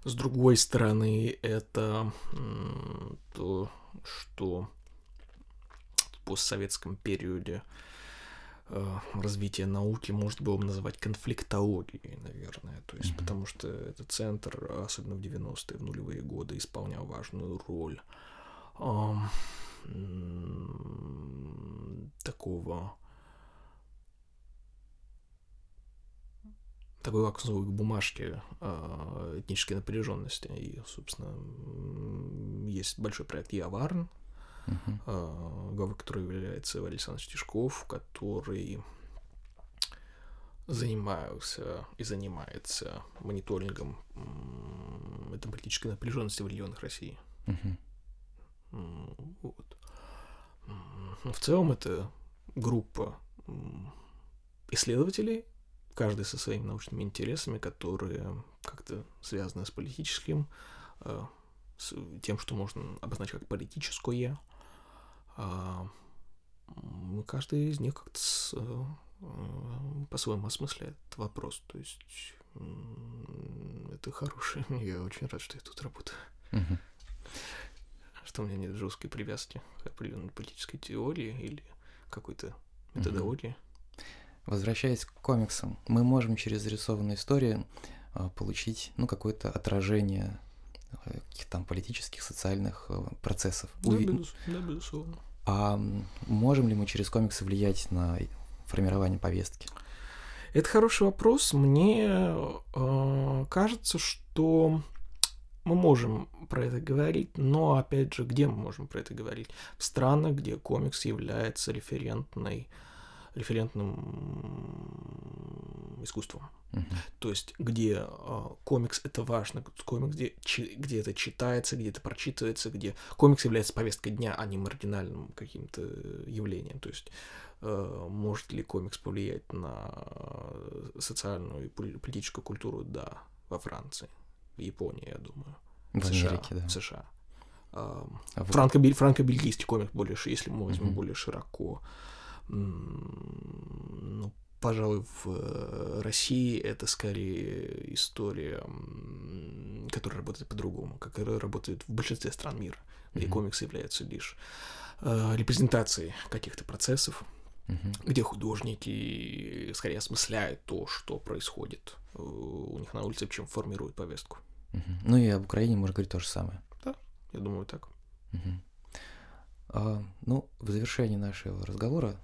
с другой стороны, это то, что в постсоветском периоде э, развития науки может было бы называть конфликтологией, наверное. То есть, mm-hmm. потому что этот центр, особенно в 90-е, в нулевые годы, исполнял важную роль такого такой лакмусовой бумажки э, этнической напряженности. И, собственно, есть большой проект Яварн, uh-huh. э, главой которого является Александр Стешков, который занимался и занимается мониторингом этой политической напряженности в регионах России. Uh-huh. Вот. Но в целом это группа исследователей, каждый со своими научными интересами, которые как-то связаны с политическим, э, с тем, что можно обозначить как политическое. А, каждый из них как-то с, э, по-своему осмысляет вопрос. То есть это хорошее. Я очень рад, что я тут работаю. Угу. Что у меня нет жесткой привязки к определенной политической теории или какой-то методологии. Угу. Возвращаясь к комиксам, мы можем через зарисованные истории а, получить ну, какое-то отражение э, каких-то там политических, социальных э, процессов. Да, Уви... безус... да, безусловно. А можем ли мы через комиксы влиять на формирование повестки? Это хороший вопрос. Мне э, кажется, что мы можем про это говорить, но опять же, где мы можем про это говорить? В странах, где комикс является референтной референтным искусством. Uh-huh. То есть, где э, комикс это важно, комикс, где, чи, где это читается, где это прочитывается, где комикс является повесткой дня, а не маргинальным каким-то явлением. То есть, э, может ли комикс повлиять на социальную и политическую культуру? Да, во Франции, в Японии, я думаю. В, в США, Америке, да. В США. Э, а франко-бель, франко-бельгийский комикс больше, если мы возьмем uh-huh. более широко ну, пожалуй, в э, России это скорее история, которая работает по-другому, которая работает в большинстве стран мира, где mm-hmm. комиксы являются лишь э, репрезентацией каких-то процессов, mm-hmm. где художники скорее осмысляют то, что происходит э, у них на улице, чем формируют повестку. Mm-hmm. Ну и об Украине можно говорить то же самое. Да, я думаю так. Mm-hmm. А, ну, в завершении нашего разговора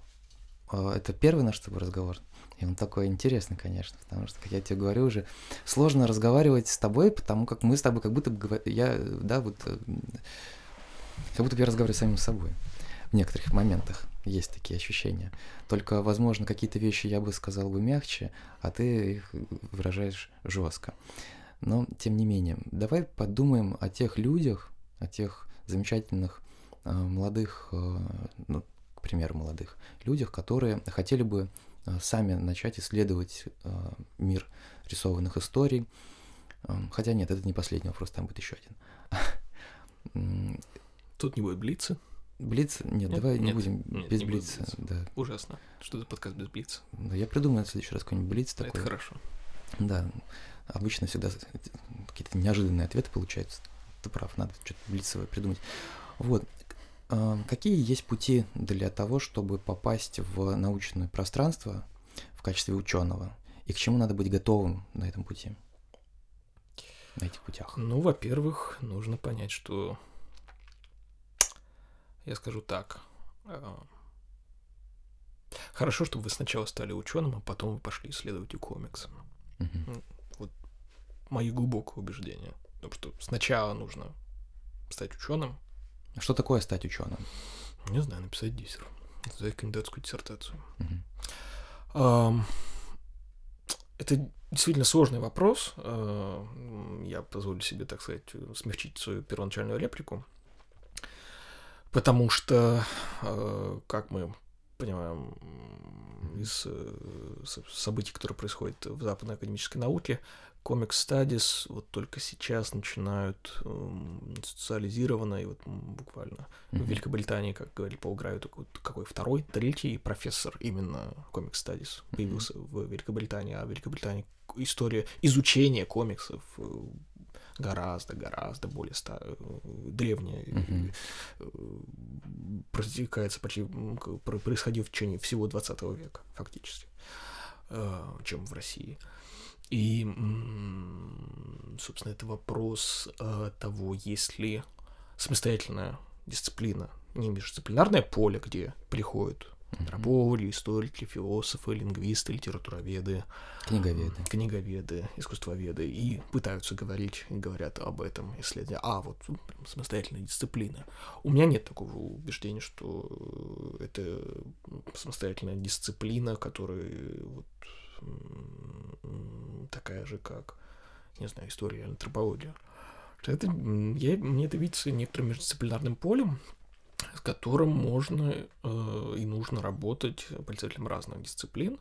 это первый наш с тобой разговор. И он такой интересный, конечно, потому что, как я тебе говорю уже, сложно разговаривать с тобой, потому как мы с тобой как будто бы, я, да, вот, э, как будто бы я разговариваю с самим собой. В некоторых моментах есть такие ощущения. Только, возможно, какие-то вещи я бы сказал бы мягче, а ты их выражаешь жестко. Но, тем не менее, давай подумаем о тех людях, о тех замечательных э, молодых, э, примеру, молодых людях, которые хотели бы э, сами начать исследовать э, мир рисованных историй. Эм, хотя нет, это не последний вопрос, там будет еще один. Тут не будет блица. Блиц? Нет, Нет? давай не Нет. будем Нет, без не Блица. Блица. Да. Ужасно. Что за подкаст без блица? Да, я придумаю в следующий раз какой-нибудь Блиц Это такой. хорошо. Да, обычно всегда какие-то неожиданные ответы получаются. Ты прав, надо что-то блицевое придумать. Вот. А, Какие есть пути для того, чтобы попасть в научное пространство в качестве ученого? И к чему надо быть готовым на этом пути? На этих путях. Ну, во-первых, нужно понять, что... Я скажу так. а, Хорошо, чтобы вы сначала стали ученым, а потом вы пошли исследовать и комиксы. Мгм. Мое глубокое убеждение. Потому что сначала нужно стать ученым, Что такое стать ученым? не знаю, написать диссер, сдать кандидатскую диссертацию. Это действительно сложный вопрос. А, Я позволю себе, так сказать, смягчить свою первоначальную реплику. Потому что, э, как мы понимаем из э, со- событий, которые происходят в западной академической науке, комикс стадис вот только сейчас начинают эм, социализированно, и вот буквально в Мгм. Великобритании, как говорили Пол Граю, такой, какой второй, третий профессор именно комикс стадис появился в Великобритании, а в Великобритании история изучения комиксов э, гораздо, гораздо более ста- э, древняя, э, протекается почти, происходил в течение всего 20 века, фактически, чем в России. И, собственно, это вопрос э, того, есть ли самостоятельная дисциплина, не междисциплинарное поле, где приходят антропологи, историки, философы, лингвисты, литературоведы, Книговеды. книговеды, искусствоведы и пытаются говорить, и говорят об этом исследовании. А, вот ну, прям самостоятельная дисциплина. У меня нет такого убеждения, что э, это самостоятельная дисциплина, которая вот м, такая же, как, не знаю, история или антропология. Что Это, я, мне это видится некоторым междисциплинарным полем, с которым можно э, и нужно работать представителям разных дисциплин.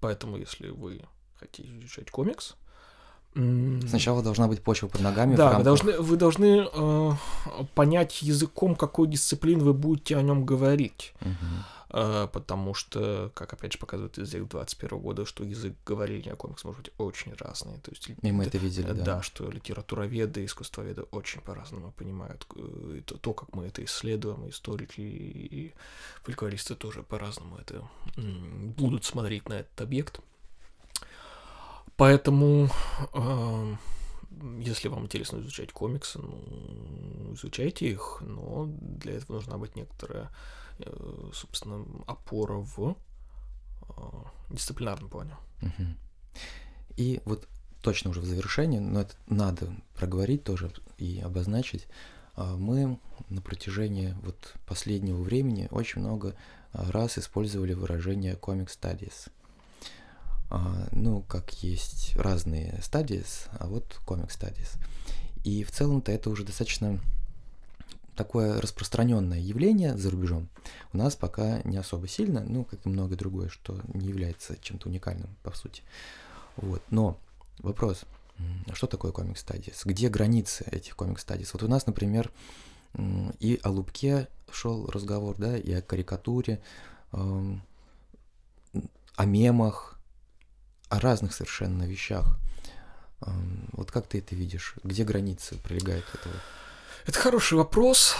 Поэтому, если вы хотите изучать комикс, Сначала должна быть почва под ногами. да, вы должны, вы должны э, понять языком, какой дисциплин вы будете о нем говорить. Мгм. Э, потому что, как опять же показывает язык 21 года, что язык говорения о комикс может быть очень разный. То есть, И мы это видели, да. да, что литературоведы, искусствоведы очень по-разному понимают э, то, то, как мы это исследуем, историки и фольклористы тоже по-разному это будут смотреть на этот объект. Поэтому, э, если вам интересно изучать комиксы, ну, изучайте их, но для этого нужна быть некоторая, э, собственно, опора в э, дисциплинарном плане. Мгм. И вот точно уже в завершении, но это надо проговорить тоже и обозначить. а, Мы на протяжении вот последнего времени очень много а, раз использовали выражение comic studies. А, Ну, как есть разные studies, а вот comic studies. И в целом-то это уже достаточно такое распространенное явление за рубежом. У нас пока не особо сильно, ну, как и многое другое, что не является чем-то уникальным, по сути. Вот. Но вопрос, что такое комик стадис? Где границы этих комик стадис? Вот у нас, например, и о Лубке шел разговор, да, и о карикатуре, о мемах, о разных совершенно вещах. Вот как ты это видишь? Где границы пролегают этого? Это хороший вопрос,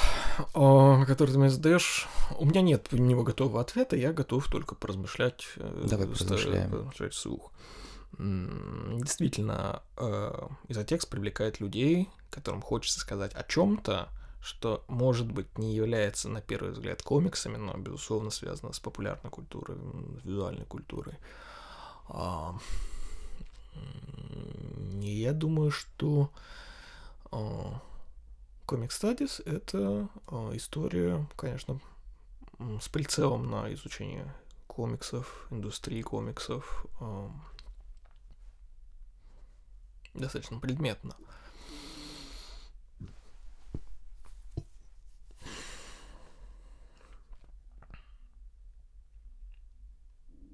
а, который ты мне задаешь. У меня нет на него готового ответа, я готов только поразмышлять. э, Давай поразмышляем. поразмышлять вслух. Действительно, э, изотекст привлекает людей, которым хочется сказать о чем-то, что, может быть, не является на первый взгляд комиксами, но, безусловно, связано с популярной культурой, с визуальной культурой. А, я думаю, что а, Comic Studies — это а, история, конечно, с прицелом на изучение комиксов, индустрии комиксов, ам, достаточно предметно.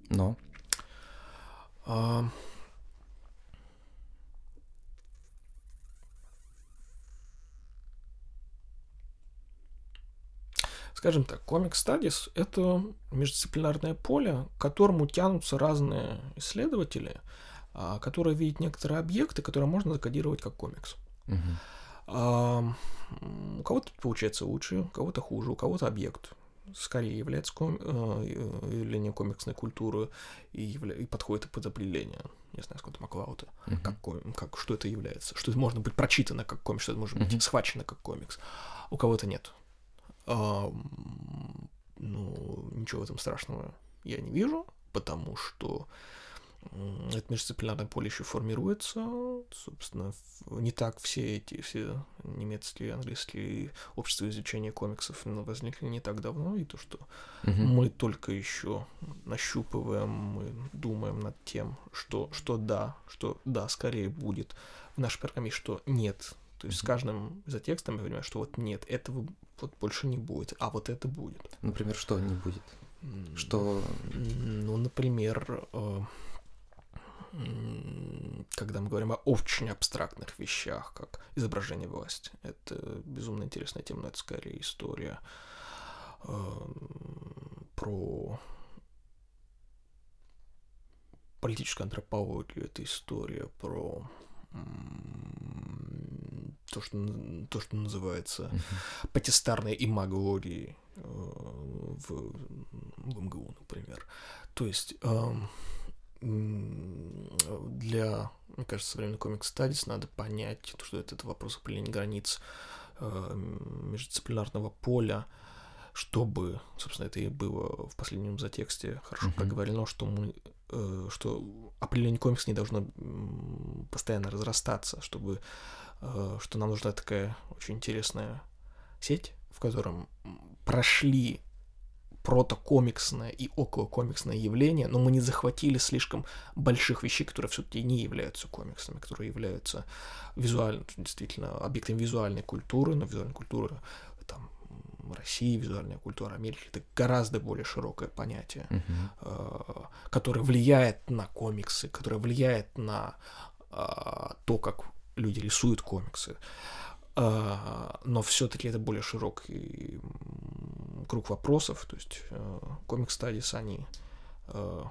Но А, Скажем так, Comic Studies — это междисциплинарное поле, к которому тянутся разные исследователи, а, которые видят некоторые объекты, которые можно закодировать как комикс. А, м, у кого-то получается лучше, у кого-то хуже, у кого-то объект скорее является ком... э, явлением комиксной культуры и, явля... и подходит под определение. Не знаю, сколько Маклаута. Мгм. Как, ком- как, что это является. Что это может быть прочитано как комикс, что это может Мгм. быть схвачено как комикс. У кого-то нет. А, ну, ничего в этом страшного я не вижу, потому что это междисциплинарное поле еще формируется. Собственно, не так все эти все немецкие, английские общества изучения комиксов ну, возникли не так давно, и то, что Мгм. мы только еще нащупываем, мы думаем над тем, что, что да, что да, скорее будет в нашей программе, что нет. То есть с каждым изотекстом я понимаю, что вот нет, этого вот больше не будет, а вот это будет. Например, что не будет? Что... Ну, например, э, когда мы говорим о очень абстрактных вещах, как изображение власти, это безумно интересная тема, но это скорее история эм, про политическую антропологию, это история про то, что, то, что называется Мгм. патистарные имагории э, в, в МГУ, например. То есть эм, для, мне кажется, современный комикс стадис надо понять, что это, это вопрос определения границ э, междисциплинарного поля, чтобы, собственно, это и было в последнем затексте хорошо Мгм. проговорено, что мы э, что определение комикса не должно постоянно разрастаться, чтобы что нам нужна такая очень интересная сеть, в котором прошли протокомиксное и околокомиксное явление, но мы не захватили слишком больших вещей, которые все-таки не являются комиксами, которые являются визуально, действительно, объектами визуальной культуры, но визуальная культура там, России, визуальная культура Америки, это гораздо более широкое понятие э, которое влияет на комиксы, которое влияет на э, то, как люди рисуют комиксы. Э, но все-таки это более широкий круг вопросов. То есть комик стадис они э,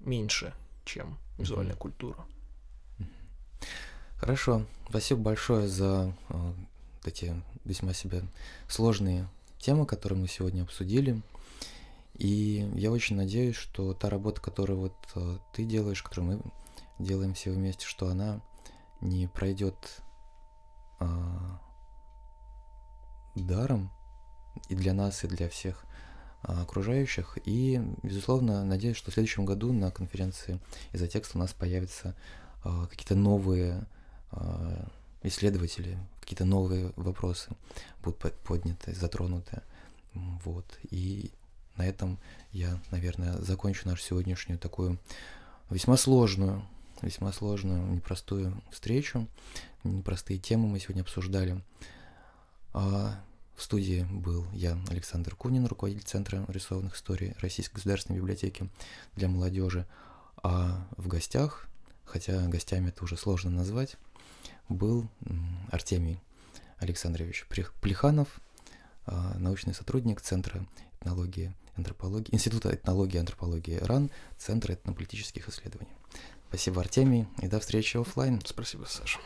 меньше, чем визуальная Мгм. культура. Хорошо. Спасибо большое за э, эти весьма себе сложные темы, которые мы сегодня обсудили. И я очень надеюсь, что та работа, которую вот э, ты делаешь, которую мы делаем все вместе, что она не пройдет а, даром и для нас, и для всех а, окружающих. И, безусловно, надеюсь, что в следующем году на конференции из-за текста у нас появятся а, какие-то новые а, исследователи, какие-то новые вопросы будут под- подняты, затронуты. Вот. И на этом я, наверное, закончу нашу сегодняшнюю такую весьма сложную, весьма сложную, непростую встречу. Непростые темы мы сегодня обсуждали. А, В студии был я, Александр Кунин, руководитель Центра рисованных историй Российской государственной библиотеки для молодежи. А в гостях, хотя гостями это уже сложно назвать, был Артемий Александрович Плеханов, а, научный сотрудник Центра этнологии антропологии, Института этнологии и антропологии РАН, Центра этнополитических исследований. Спасибо, Артемий, и до встречи оффлайн. Спасибо, Саша.